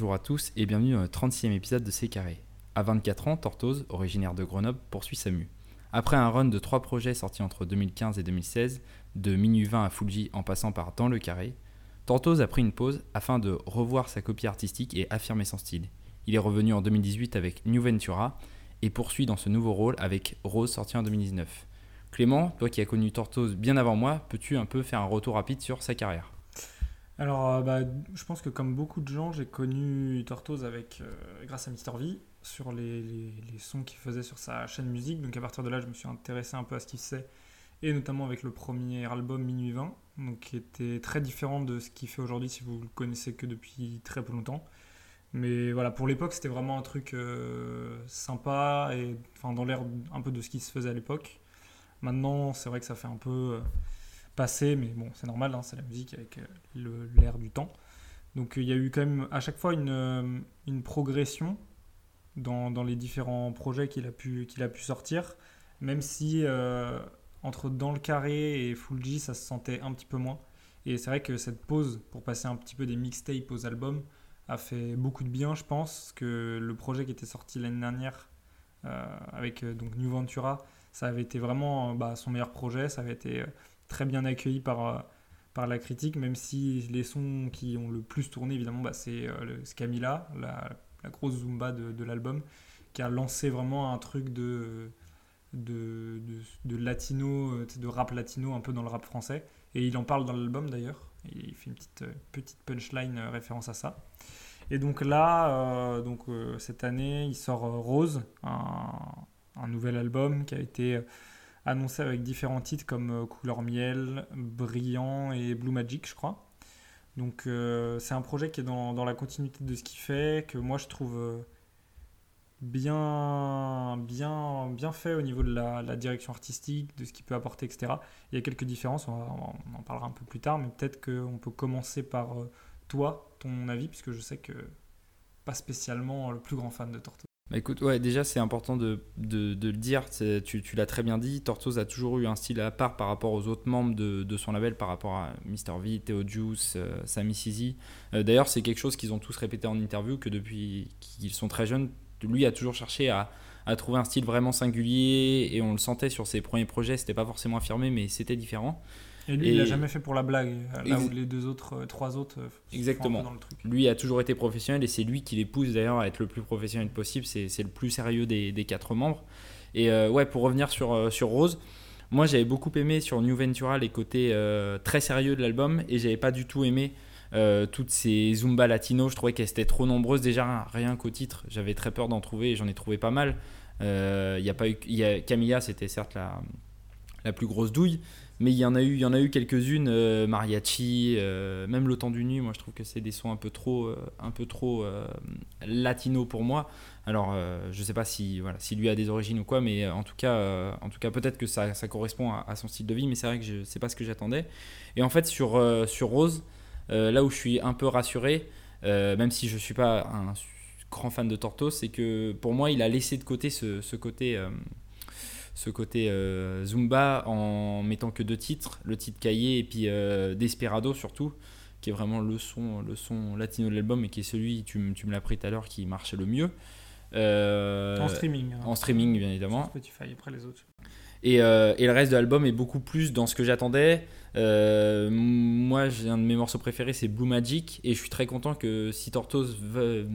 bonjour à tous et bienvenue dans le 36e épisode de C'est Carré. À 24 ans, Tortoise, originaire de Grenoble, poursuit sa mue. Après un run de trois projets sortis entre 2015 et 2016, de Minuit 20 à Fuji en passant par Dans le Carré, Tortoise a pris une pause afin de revoir sa copie artistique et affirmer son style. Il est revenu en 2018 avec New Ventura et poursuit dans ce nouveau rôle avec Rose sorti en 2019. Clément, toi qui as connu Tortoise bien avant moi, peux-tu un peu faire un retour rapide sur sa carrière? Alors, euh, bah, je pense que comme beaucoup de gens, j'ai connu Tortoise avec, euh, grâce à Mister V sur les, les- les sons qu'il faisait sur sa chaîne musique. Donc à partir de là, je me suis intéressé un peu à ce qu'il faisait, et notamment avec le premier album Minuit 20, donc qui était très différent de ce qu'il fait aujourd'hui si vous le connaissez que depuis très peu longtemps. Mais voilà, pour l'époque, c'était vraiment un truc euh, sympa et dans l'air un peu de ce qui se faisait à l'époque. Maintenant, c'est vrai que ça fait un peu passé, mais bon, c'est normal, hein, c'est la musique avec euh, l'air du temps. Donc il y a eu quand même à chaque fois une, euh, progression dans, les différents projets qu'il a, pu- a pu sortir, même si euh, entre Dans le Carré et Full G, ça se sentait un petit peu moins. Et c'est vrai que cette pause pour passer un petit peu des mixtapes aux albums a fait beaucoup de bien, je pense, que le projet qui était sorti l'année dernière euh, avec euh, donc New Ventura, ça avait été vraiment euh, bah, son meilleur projet, ça avait été euh, très bien accueilli par, euh, par la critique, même si les sons qui ont le plus tourné, évidemment, bah, c'est euh, Camila, la, grosse Zumba de, de l'album, qui a lancé vraiment un truc de, de, de, latino, euh, de rap latino un peu dans le rap français. Et il en parle dans l'album d'ailleurs. Il fait une petite, petite punchline référence à ça. Et donc là, donc, cette année, il sort Rose, un, nouvel album qui a été annoncé avec différents titres comme euh, Couleur Miel, Brillant et Blue Magic, je crois. Donc euh, c'est un projet qui est dans, dans la continuité de ce qu'il fait, que moi je trouve euh, bien, bien, bien fait au niveau de la, direction artistique, de ce qu'il peut apporter, etc. Il y a quelques différences, on, on en parlera un peu plus tard, mais peut-être qu'on peut commencer par toi, ton avis, puisque je sais que pas spécialement le plus grand fan de Tortoise. Bah écoute, ouais, déjà c'est important de, de- le dire, tu, l'as très bien dit, Tortoise a toujours eu un style à part par rapport aux autres membres de, de son label, par rapport à Mr. V, Theo Juice, euh, Sammy Sizi. Euh, D'ailleurs c'est quelque chose qu'ils ont tous répété en interview, que depuis qu'ils sont très jeunes, lui a toujours cherché à, à trouver un style vraiment singulier, et on le sentait sur ses premiers projets, c'était pas forcément affirmé, mais c'était différent. Et lui, Et- il l'a jamais fait pour la blague, là où les deux autres, euh, trois autres, euh, Exactement. dans le truc. Lui a toujours été professionnel et c'est lui qui les pousse d'ailleurs à être le plus professionnel possible. C'est le plus sérieux des, des quatre membres. Et euh, ouais, pour revenir sur, sur Rose, moi j'avais beaucoup aimé sur New Ventura les côtés euh, très sérieux de l'album et j'avais pas du tout aimé euh, toutes ces Zumba latino. Je trouvais qu'elles étaient trop nombreuses déjà, rien qu'au titre. J'avais très peur d'en trouver et j'en ai trouvé pas mal. Y a pas eu, il y a, Camilla, c'était certes la, la plus grosse douille. Mais il y en a eu, il y en a eu quelques-unes, euh, mariachi, euh, même le temps du nuit. Moi, je trouve que c'est des sons un peu trop, euh, un peu trop euh, latino pour moi. Alors, je sais pas si, voilà, si lui a des origines ou quoi, mais en tout cas, en tout cas, peut-être que ça, ça correspond à, son style de vie. Mais c'est vrai que je sais pas ce que j'attendais. Et en fait, sur sur Rose, là où je suis un peu rassuré, même si je suis pas un grand fan de Tortoise, c'est que pour moi, il a laissé de côté ce, ce côté. Ce côté euh, Zumba en mettant que deux titres, le titre Cahier et puis euh, Desperado surtout, qui est vraiment le son, le son latino de l'album et qui est celui, tu, tu me l'as pris tout à l'heure, qui marche le mieux. Euh, en streaming. hein. en streaming, bien évidemment. Spotify, après les autres. Et, euh, et le reste de l'album est beaucoup plus dans ce que j'attendais. Euh, moi, j'ai un de mes morceaux préférés, c'est Blue Magic. Et je suis très content que si Tortoise veut,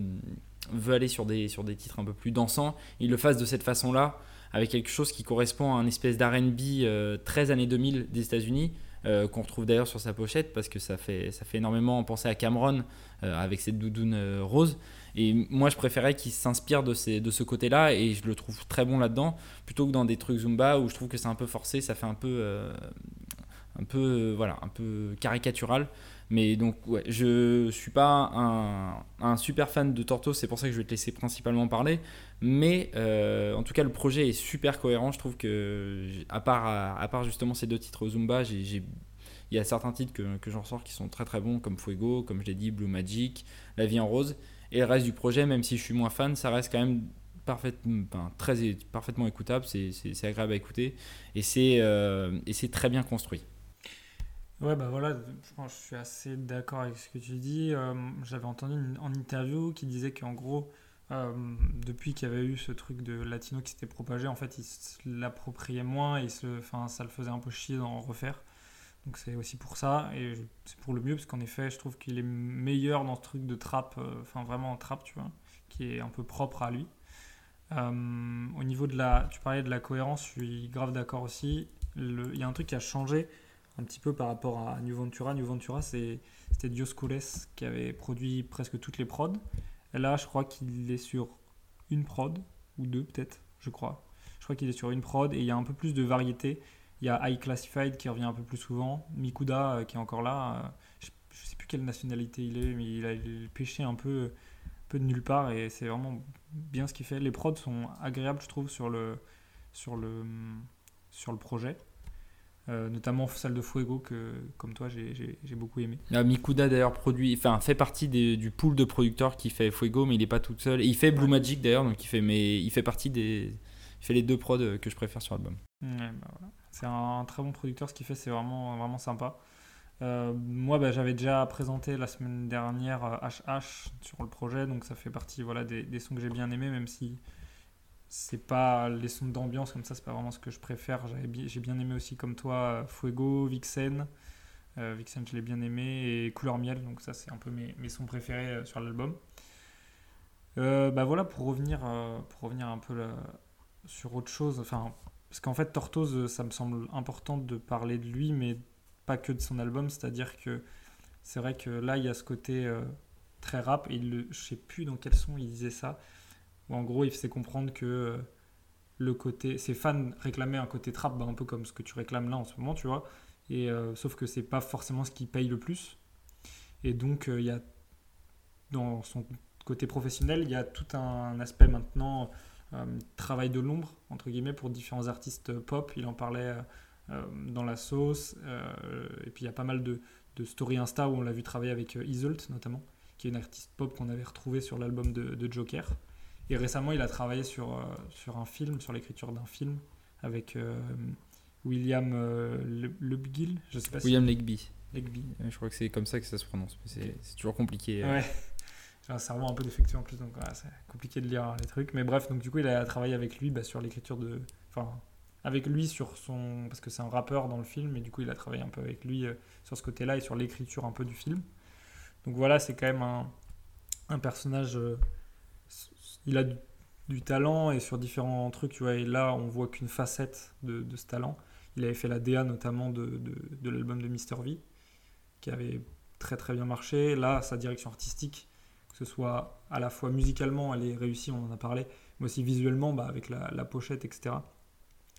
veut aller sur des, sur des titres un peu plus dansants, il le fasse de cette façon-là, avec quelque chose qui correspond à un espèce d'RB euh, 13 années 2000 des États-Unis. euh, qu'on retrouve d'ailleurs sur sa pochette parce que ça fait, ça fait énormément penser à Cameron euh, avec cette doudoune euh, rose et moi je préférais qu'il s'inspire de, de ce côté là et je le trouve très bon là-dedans plutôt que dans des trucs Zumba où je trouve que c'est un peu forcé, ça fait un peu, euh, un peu, voilà, un peu caricatural. Mais donc, ouais, je suis pas un, super fan de Torto, c'est pour ça que je vais te laisser principalement parler. Mais euh, en tout cas, le projet est super cohérent. Je trouve que, à part, à, part justement ces deux titres Zumba, il y a certains titres que, j'en ressors qui sont très très bons, comme Fuego, comme je l'ai dit, Blue Magic, La vie en rose. Et le reste du projet, même si je suis moins fan, ça reste quand même parfaitement, très, parfaitement écoutable, c'est, agréable à écouter et c'est, euh, très bien construit. Ouais, bah voilà, je, suis assez d'accord avec ce que tu dis. Euh, j'avais entendu en interview qui disait qu'en gros, euh, depuis qu'il y avait eu ce truc de latino qui s'était propagé, en fait, il se l'appropriait moins et ça le faisait un peu chier d'en refaire. Donc c'est aussi pour ça, et c'est pour le mieux, parce qu'en effet, je trouve qu'il est meilleur dans ce truc de trap, euh, enfin vraiment en trap, tu vois, qui est un peu propre à lui. au niveau de la, tu parlais de la cohérence, je suis grave d'accord aussi. Il y a un truc qui a changé, un petit peu par rapport à New Ventura. New Ventura, c'était Dioscules qui avait produit presque toutes les prods. Là, je crois qu'il est sur une prod, ou deux peut-être, je crois. Je crois qu'il est sur une prod et il y a un peu plus de variété. Il y a High Classified qui revient un peu plus souvent, Mikuda euh, qui est encore là. Euh, je ne sais plus quelle nationalité il est, mais il a pêché un peu, peu de nulle part et c'est vraiment bien ce qu'il fait. Les prods sont agréables, je trouve, sur le, sur le, sur le projet. Euh, notamment Salle de Fuego que comme toi j'ai beaucoup aimé. Ah, Mikuda d'ailleurs produit, enfin fait partie du pool de producteurs qui fait Fuego mais il n'est pas tout seul. il fait Blue Magic d'ailleurs donc il fait mais il fait partie des il fait les deux prods que je préfère sur l'album. Bah c'est un, très bon producteur ce qu'il fait c'est vraiment vraiment sympa. Euh, moi bah, j'avais déjà présenté la semaine dernière HH euh, sur le projet donc ça fait partie voilà des, des sons que j'ai bien aimés même si c'est pas les sons d'ambiance comme ça, c'est pas vraiment ce que je préfère. J'ai bien aimé aussi comme toi Fuego, Vixen. Euh, Vixen, je l'ai bien aimé et Couleur Miel, donc ça c'est un peu mes, mes, sons préférés euh, sur l'album. Euh, bah voilà, pour revenir, pour revenir un peu sur autre chose, enfin, parce qu'en fait Tortoise, ça me semble important de parler de lui, mais pas que de son album, c'est-à-dire que c'est vrai que là il y a ce côté très rap, et il, je sais plus dans quel son il disait ça, en gros, il faisait comprendre que euh, le côté, ses fans réclamaient un côté trap, bah, un peu comme ce que tu réclames là en ce moment, tu vois. Et euh, sauf que c'est pas forcément ce qui paye le plus. Et donc, euh, il y a dans son côté professionnel, il y a tout un aspect maintenant travail de l'ombre entre guillemets pour différents artistes pop. Il en parlait dans la sauce. et puis il y a pas mal de, de story Insta où on l'a vu travailler avec Isolt notamment, qui est une artiste pop qu'on avait retrouvé sur l'album de Joker. Et récemment, il a travaillé sur, euh, sur un film, sur l'écriture d'un film, avec euh, William euh, Lebgill, je sais pas William Legby. Legby. je crois que c'est comme ça que ça se prononce. C'est toujours compliqué. Ouais. J'ai un cerveau un peu défectueux en plus, donc c'est compliqué de lire les trucs. Mais bref, donc du coup, il a travaillé avec lui bah, sur l'écriture de. Enfin, avec lui sur son. Parce que c'est un rappeur dans le film, et du coup, il a travaillé un peu avec lui sur ce côté-là et sur l'écriture un peu du film. Donc voilà, c'est quand même un, un personnage il a du, talent et sur différents trucs, tu vois. Et là, on voit qu'une facette de, ce talent. Il avait fait la DA notamment de, de, l'album de Mister V, qui avait très très bien marché. Là, sa direction artistique, que ce soit à la fois musicalement, elle est réussie, on en a parlé, mais aussi visuellement, bah, avec la, la, pochette, etc.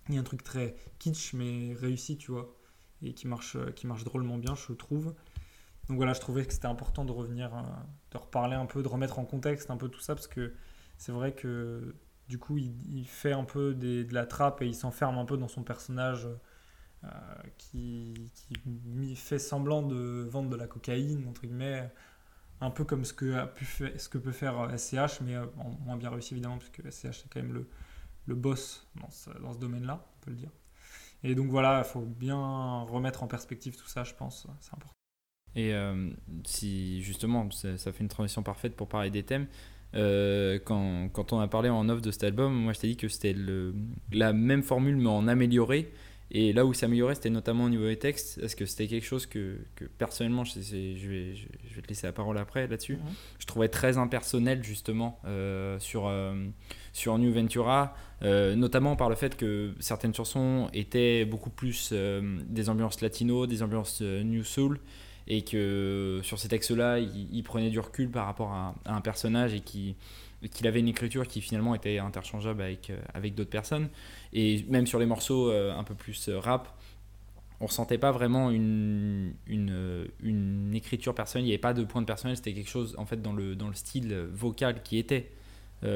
Il y a un truc très kitsch, mais réussi, tu vois, et qui marche, qui marche drôlement bien, je trouve. Donc voilà, je trouvais que c'était important de revenir, euh, de reparler un peu, de remettre en contexte un peu tout ça, parce que c'est vrai que du coup, il, fait un peu de la trappe et il s'enferme un peu dans son personnage euh, qui, fait semblant de vendre de la cocaïne, entre guillemets, un peu comme ce que, a pu ce que peut faire SCH, mais euh, moins bien réussi évidemment, parce que SCH c'est quand même le, le boss dans ce, dans ce domaine-là, on peut le dire. Et donc voilà, il faut bien remettre en perspective tout ça, je pense, c'est important. Et euh, si justement, ça, fait une transition parfaite pour parler des thèmes, euh, quand, quand, on a parlé en off de cet album, moi je t'ai dit que c'était la même formule mais en amélioré. Et là où s'améliorait, c'était notamment au niveau des textes, parce que c'était quelque chose que, que personnellement, je, je, vais, je, vais te laisser la parole après là-dessus, mhm. je trouvais très impersonnel justement euh, sur, euh, sur New Ventura, notamment par le fait que certaines chansons étaient beaucoup plus des ambiances latino, des ambiances New Soul, et que sur ces textes-là, il, prenait du recul par rapport à, un personnage et qu'il avait une écriture qui finalement était interchangeable avec, euh, avec d'autres personnes. Et même sur les morceaux euh, un peu plus euh, rap, on ressentait pas vraiment une, une, écriture personnelle, il n'y avait pas de point de personnel, c'était quelque chose en fait dans le, dans le style vocal qui était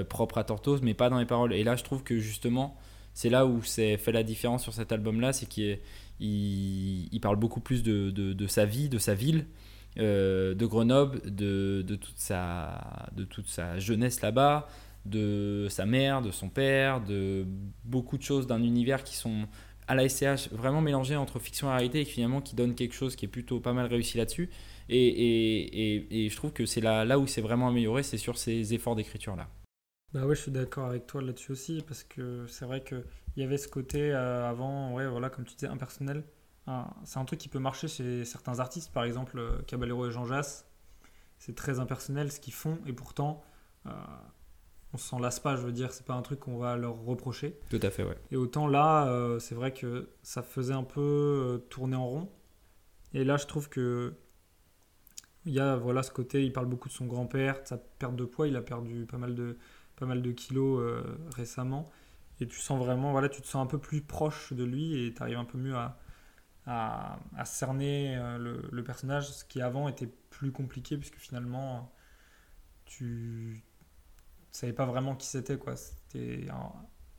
propre à Tortoise, mais pas dans les paroles. Et là, je trouve que justement, c'est là où c'est fait la différence sur cet album-là, c'est qu'il il, parle beaucoup plus de, sa vie, de sa ville, euh, de Grenoble, de, toute sa, jeunesse là-bas, de sa mère, de son père, de beaucoup de choses d'un univers qui sont à la SCH vraiment mélangé entre fiction et réalité et finalement qui donne quelque chose qui est plutôt pas mal réussi là-dessus. Et, je trouve que c'est là, là où c'est vraiment amélioré, c'est sur ces efforts d'écriture là. Bah ouais, je suis d'accord avec toi là-dessus aussi, parce que c'est vrai qu'il y avait ce côté euh, avant, ouais, voilà, comme tu disais, impersonnel. c'est un truc qui peut marcher chez certains artistes, par exemple euh, Caballero et Jean Jass. C'est très impersonnel ce qu'ils font, et pourtant, euh, on s'en lasse pas, je veux dire, c'est pas un truc qu'on va leur reprocher. Tout à fait, ouais. Et autant là, c'est vrai que ça faisait un peu tourner en rond. Et là, je trouve que il y a voilà ce côté, il parle beaucoup de son grand-père, de sa perte de poids, il a perdu pas mal de, pas mal de kilos euh, récemment. Et tu sens vraiment, voilà, tu te sens un peu plus proche de lui et tu arrives un peu mieux à, à, cerner euh, le, personnage, ce qui avant était plus compliqué puisque finalement tu savais pas vraiment qui c'était, quoi. C'était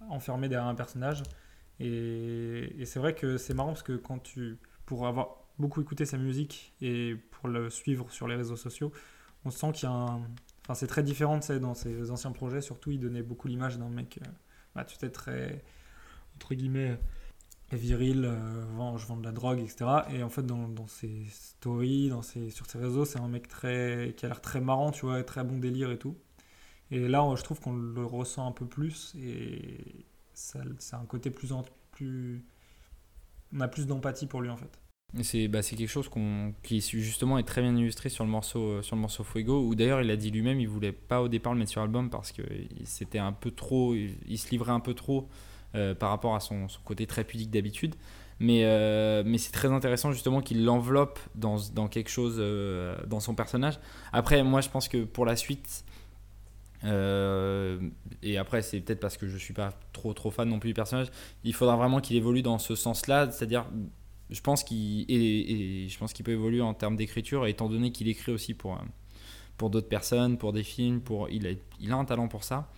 enfermé derrière un personnage. Et, et c'est vrai que c'est marrant parce que quand tu, pour avoir beaucoup écouté sa musique et pour le suivre sur les réseaux sociaux, on sent qu'il y a un, Enfin, c'est très différent, sais, dans ses anciens projets, surtout, il donnait beaucoup l'image d'un mec, euh, bah, tu sais, très, entre guillemets, viril, euh, je vends de la drogue, etc. Et en fait, dans, ses stories, dans ses, sur ses réseaux, c'est un mec très, qui a l'air très marrant, tu vois, très bon délire et tout. Et là, je trouve qu'on le ressent un peu plus et ça, c'est un côté plus, plus... On a plus d'empathie pour lui, en fait. C'est bah, quelque chose qui justement est très bien illustré sur le morceau, euh, sur le morceau Fuego, où d'ailleurs il a dit lui-même il voulait pas au départ le mettre sur l'album parce que c'était un peu trop, il, se livrait un peu trop euh, par rapport à son, son côté très pudique d'habitude. Mais, euh, mais c'est très intéressant justement qu'il l'enveloppe dans, dans, quelque chose, dans son personnage. Après, moi je pense que pour la suite, et après c'est peut-être parce que je suis pas trop trop fan non plus du personnage, il faudra vraiment qu'il évolue dans ce sens-là, c'est-à-dire je pense qu'il et, je pense qu'il peut évoluer en termes d'écriture, étant donné qu'il écrit aussi pour, euh, pour d'autres personnes, pour des films, pour, il, a, il a un talent pour ça.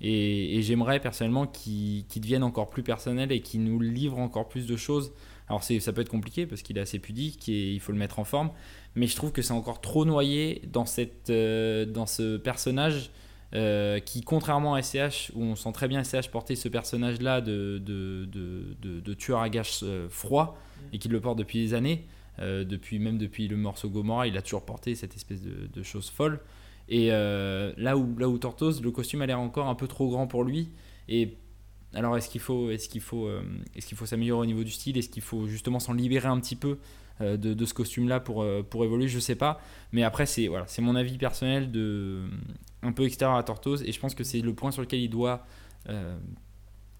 Et, j'aimerais personnellement qu'il devienne encore plus personnel et qu'il nous livre encore plus de choses. Alors ça peut être compliqué parce qu'il est assez pudique et il faut le mettre en forme, mais je trouve que c'est encore trop noyé dans, cette, euh, dans ce personnage euh, qui, contrairement à SCH, où on sent très bien SCH porter ce personnage-là de, de, de, de, tueur à gages froid, et qu'il le porte depuis des années, euh, depuis, même depuis le morceau Gomorrah, il a toujours porté cette espèce de, chose folle. Et euh, là, où, là où Tortoise, le costume a l'air encore un peu trop grand pour lui. Et alors, est-ce qu'il faut, est-ce qu'il faut, euh, est-ce qu'il faut s'améliorer au niveau du style? Est-ce qu'il faut justement s'en libérer un petit peu de, de, ce costume-là pour, pour évoluer? Je sais pas. Mais après, c'est voilà, c'est mon avis personnel de un peu extérieur à Tortoise. Et je pense que c'est le point sur lequel il doit,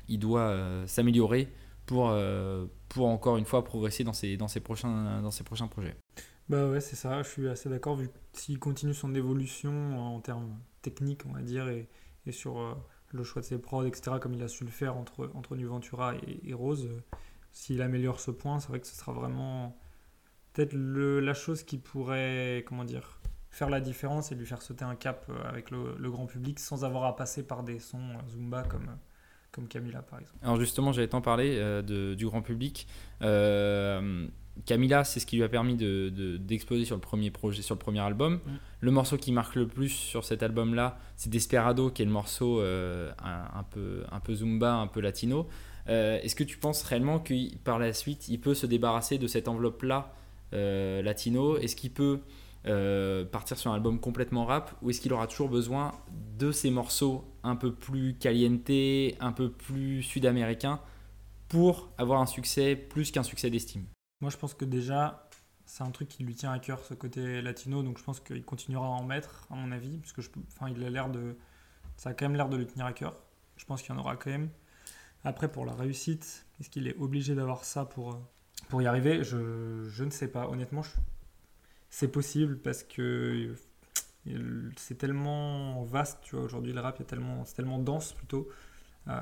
il doit s'améliorer pour, pour encore une fois progresser dans ses, dans ses, prochains, dans ses prochains projets. Bah ouais, c'est ça, je suis assez d'accord. Vu s'il continue son évolution en termes techniques, on va dire, et, et sur euh, le choix de ses prods, etc., comme il a su le faire entre, entre New Ventura et, Rose, euh, s'il améliore ce point, c'est vrai que ce sera vraiment peut-être la chose qui pourrait, comment dire, faire la différence et lui faire sauter un cap euh, avec le, le grand public sans avoir à passer par des sons Zumba comme comme Camilla par exemple. Alors justement, j'allais t'en parler euh, de, du grand public. Euh, Camilla, c'est ce qui lui a permis d'exploser de, sur le premier projet, sur le premier album. Mm. Le morceau qui marque le plus sur cet album-là, c'est Desperado, qui est le morceau euh, un, peu, un peu zumba, un peu latino. Est-ce que tu penses réellement que par la suite, il peut se débarrasser de cette enveloppe-là latino? Est-ce qu'il peut euh, partir sur un album complètement rap ou est-ce qu'il aura toujours besoin de ces morceaux un peu plus caliente, un peu plus sud-américains pour avoir un succès plus qu'un succès d'estime? Moi je pense que déjà c'est un truc qui lui tient à cœur ce côté latino donc je pense qu'il continuera à en mettre à mon avis parce que je, enfin, il a l'air de ça a quand même l'air de lui tenir à cœur. Je pense qu'il y en aura quand même. Après pour la réussite, est-ce qu'il est obligé d'avoir ça pour, pour y arriver? Je, je ne sais pas. Honnêtement, je c'est possible parce que c'est tellement vaste, tu vois, aujourd'hui le rap c'est tellement dense plutôt. Euh,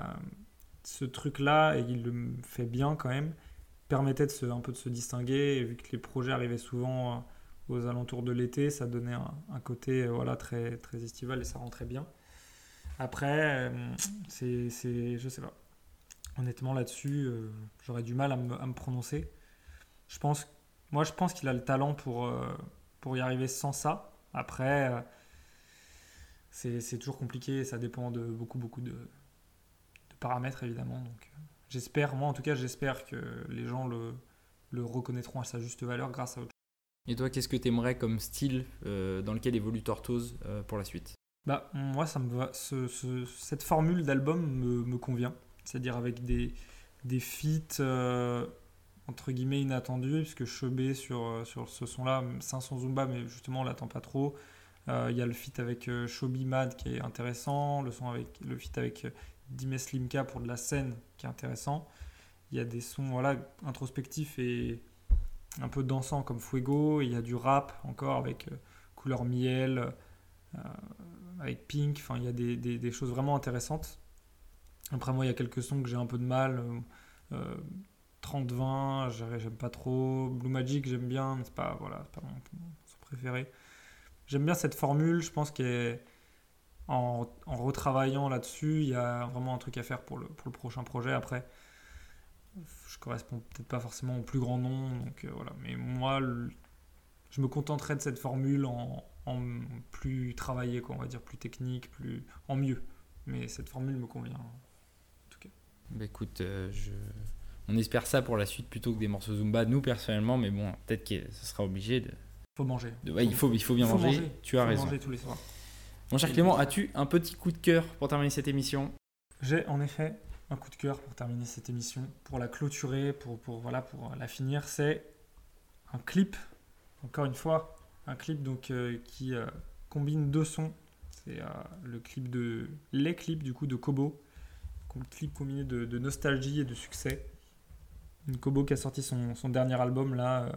ce truc-là, et il le fait bien quand même, permettait de se, un peu de se distinguer, et vu que les projets arrivaient souvent euh, aux alentours de l'été, ça donnait un, côté euh, voilà, très, très estival et ça rentrait bien. Après, c'est, c'est, je sais pas. Honnêtement, là-dessus, j'aurais du mal à me, à me prononcer. Je pense moi, je pense qu'il a le talent pour, euh, pour y arriver sans ça. Après, euh, c'est toujours compliqué. Ça dépend de beaucoup, beaucoup de, paramètres, évidemment. Donc, j'espère, moi en tout cas, j'espère que les gens le, le reconnaîtront à sa juste valeur grâce à autre chose. Et toi, qu'est-ce que tu aimerais comme style euh, dans lequel évolue Tortoise euh, pour la suite? Bah, moi, ça me va. ce- ce- cette formule d'album me, me convient. C'est-à-dire avec des, des feats euh, entre guillemets inattendus, puisque sur, euh, sur ce son-là, 500 Zumba, mais justement on l'attend pas trop. Euh, Il y a le feat avec euh, Shobi Mad qui est intéressant, le, son avec, le feat avec Dimes Limka pour de la scène qui est intéressant. Il y a des sons voilà, introspectifs et un peu dansants comme Fuego, il y a du rap encore avec Couleur Miel, avec Pink, enfin il y a des, des- choses vraiment intéressantes. Après moi il y a quelques sons que j'ai un peu de mal, 30-20, j'aime pas trop, Blue Magic j'aime bien, mais c'est pas, voilà, pas mon, préféré. J'aime bien cette formule, je pense qu'en en retravaillant là-dessus, il y a vraiment un truc à faire pour le, pour le prochain projet. Après, je correspond peut-être pas forcément au plus grand nom, donc euh, voilà. Mais moi, je me contenterai de cette formule en, en plus travaillé, quoi, on va dire plus technique, plus en mieux. Mais cette formule me convient. Bah écoute, euh, je... on espère ça pour la suite plutôt que des morceaux Zumba, nous personnellement, mais bon, peut-être que ça sera obligé de. Faut manger. de- ouais, il, faut, il faut bien Faut manger. manger. Tu as Faut raison. manger tous les soirs. Mon cher Clément, as-tu un petit coup de cœur pour terminer cette émission? J'ai en effet un coup de cœur pour terminer cette émission, pour la clôturer, pour, pour, voilà, pour la finir. C'est un clip, encore une fois, un clip donc, euh, qui euh, combine deux sons. C'est euh, le clip de, les clips du coup de Kobo, un clip combiné de, de nostalgie et de succès. Kobo qui a sorti son, son dernier album là, euh,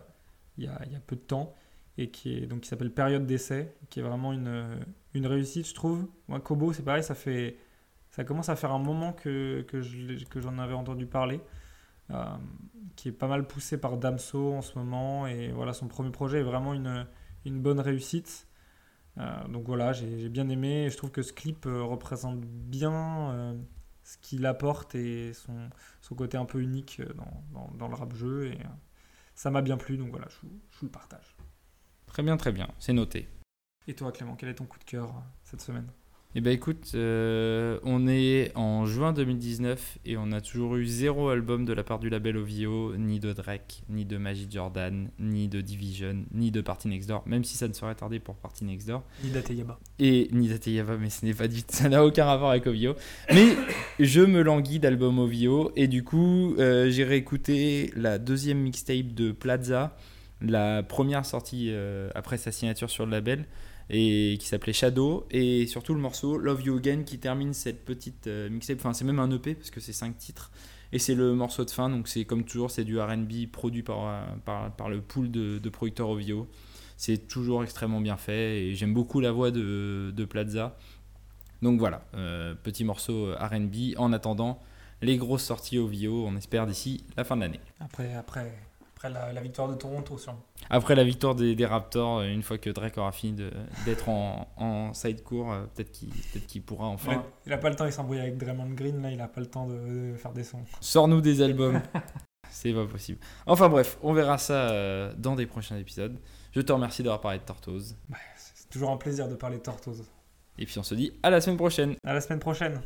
il y, a, il y a peu de temps, et qui est donc qui s'appelle Période d'essai, qui est vraiment une, une réussite, je trouve. Moi, Kobo, c'est pareil, ça fait ça commence à faire un moment que, que, je j'en avais entendu parler, euh, qui est pas mal poussé par Damso en ce moment. Et voilà, son premier projet est vraiment une, une bonne réussite. Euh, donc voilà, j'ai j'ai bien aimé. Et je trouve que ce clip euh, représente bien euh, ce qu'il apporte et son, son côté un peu unique euh, dans, dans, dans le rap jeu. Et euh, ça m'a bien plu, donc voilà, je, vous- je vous le partage. Très bien, très bien, c'est noté. Et toi, Clément, quel est ton coup de cœur euh, cette semaine? Eh ben écoute, euh, on est en juin 2019 et on a toujours eu zéro album de la part du label OVO, ni de Drake, ni de Magic Jordan, ni de Division, ni de Party Next Door, même si ça ne serait tardé pour Party Next Door, Nida Teyaba. et ni d'Ateyava, mais ce n'est pas du ça n'a aucun rapport avec OVO. Mais je me languis d'album OVO et du coup, euh, j'ai réécouté la deuxième mixtape de Plaza, la première sortie euh, après sa signature sur le label et qui s'appelait Shadow. Et surtout le morceau Love You Again qui termine cette petite euh, mixtape. Enfin c'est même un EP parce que c'est cinq titres. Et c'est le morceau de fin donc c'est comme toujours c'est du R&B produit par, euh, par, par le pool de, producteurs OVO c'est toujours extrêmement bien fait et j'aime beaucoup la voix de, de Plaza. Donc voilà euh, petit morceau R&B en attendant les grosses sorties OVO on espère d'ici la fin de l'année. Après, après, après la, la victoire de Toronto, sûrement. après la victoire des, des Raptors, euh, une fois que Drake aura fini d'être en, en side court, euh, peut-être qu'il peut pourra enfin. Il a- il a pas le temps, il s'embrouille avec Draymond Green, là, il a pas le temps de, de faire des sons. Sors-nous des albums. C'est pas possible. Enfin bref, on verra ça euh, dans des prochains épisodes. Je te remercie d'avoir parlé de Tortoise. C'est toujours un plaisir de parler de Tortoise. Et puis on se dit à la semaine prochaine. À la semaine prochaine.